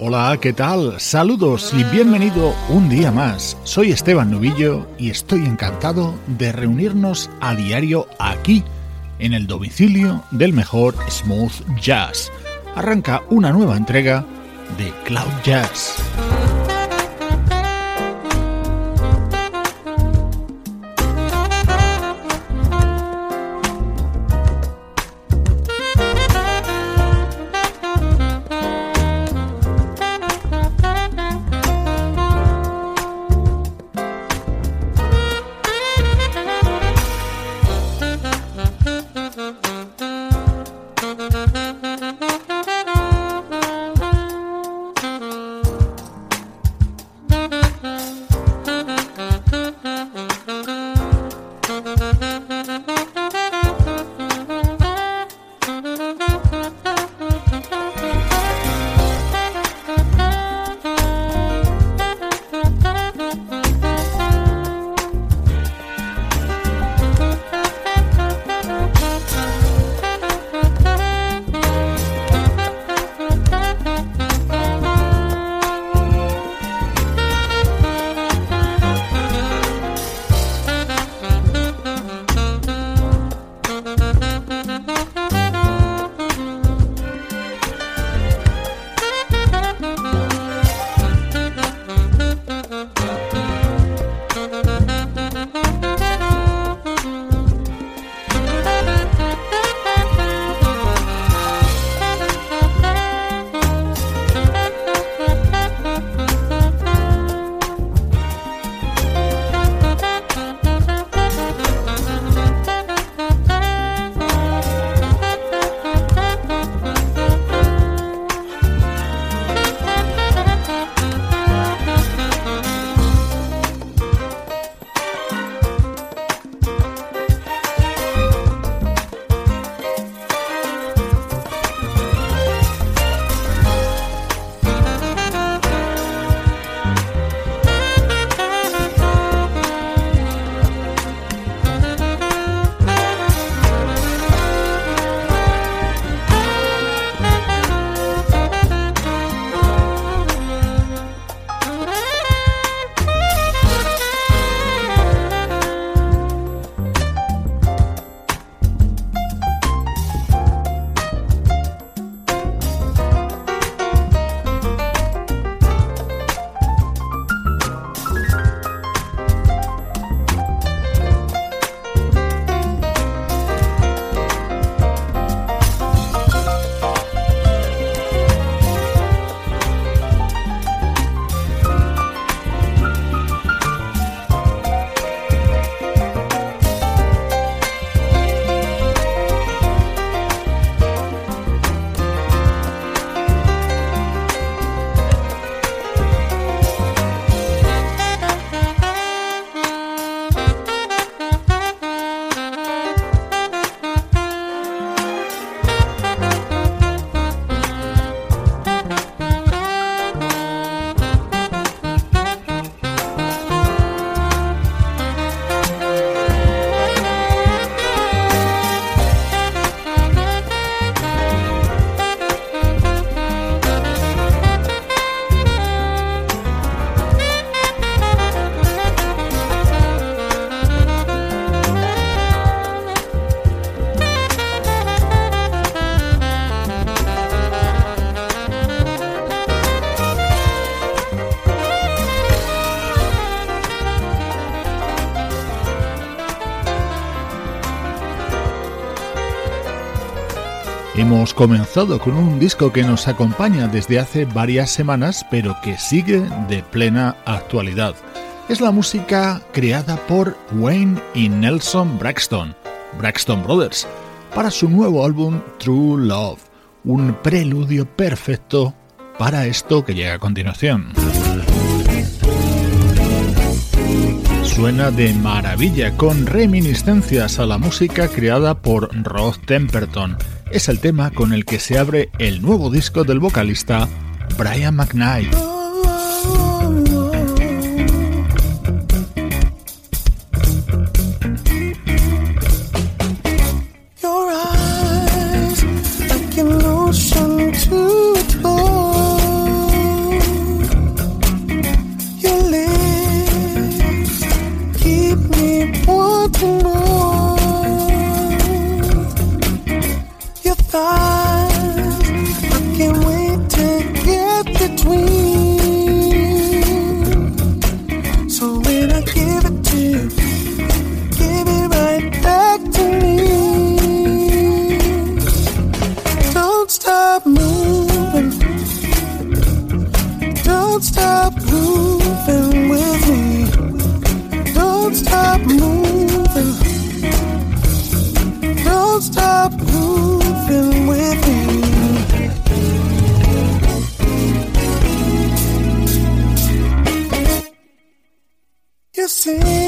Hola, ¿qué tal? Saludos y bienvenido un día más. Soy Esteban Novillo y estoy encantado de reunirnos a diario aquí, en el domicilio del mejor smooth jazz. Arranca una nueva entrega de Cloud Jazz. Hemos comenzado con un disco que nos acompaña desde hace varias semanas, pero que sigue de plena actualidad. Es la música creada por Wayne y Nelson Braxton, Braxton Brothers, para su nuevo álbum True Love, un preludio perfecto para esto que llega a continuación. Suena de maravilla con reminiscencias a la música creada por Rod Temperton es el tema con el que se abre el nuevo disco del vocalista Brian McKnight. stop moving with me. Don't stop moving. Don't stop moving with me. You see.